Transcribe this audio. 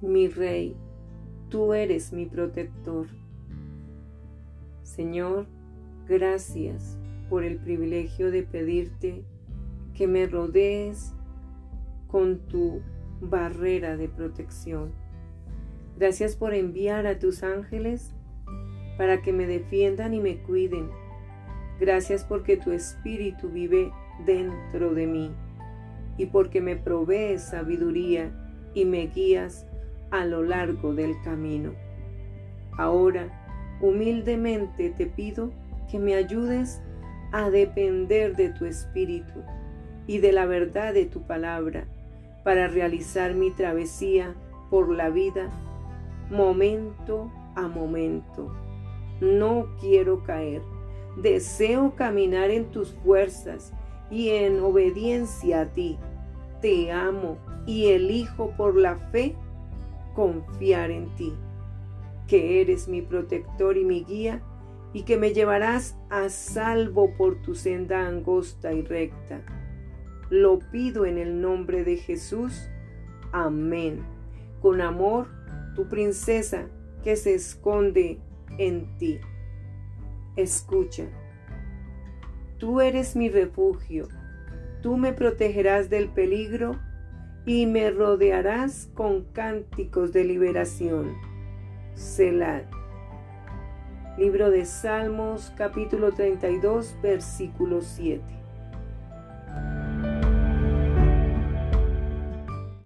Mi Rey, tú eres mi protector. Señor, gracias por el privilegio de pedirte que me rodees con tu barrera de protección. Gracias por enviar a tus ángeles para que me defiendan y me cuiden. Gracias porque tu espíritu vive dentro de mí y porque me provees sabiduría y me guías a lo largo del camino. Ahora, humildemente te pido que me ayudes a depender de tu espíritu y de la verdad de tu palabra para realizar mi travesía por la vida momento a momento. No quiero caer. Deseo caminar en tus fuerzas y en obediencia a ti. Te amo y elijo por la fe confiar en ti, que eres mi protector y mi guía y que me llevarás a salvo por tu senda angosta y recta. Lo pido en el nombre de Jesús. Amén. Con amor, tu princesa que se esconde en ti. Escucha. Tú eres mi refugio. Tú me protegerás del peligro y me rodearás con cánticos de liberación. Selah. Libro de Salmos capítulo 32 versículo 7.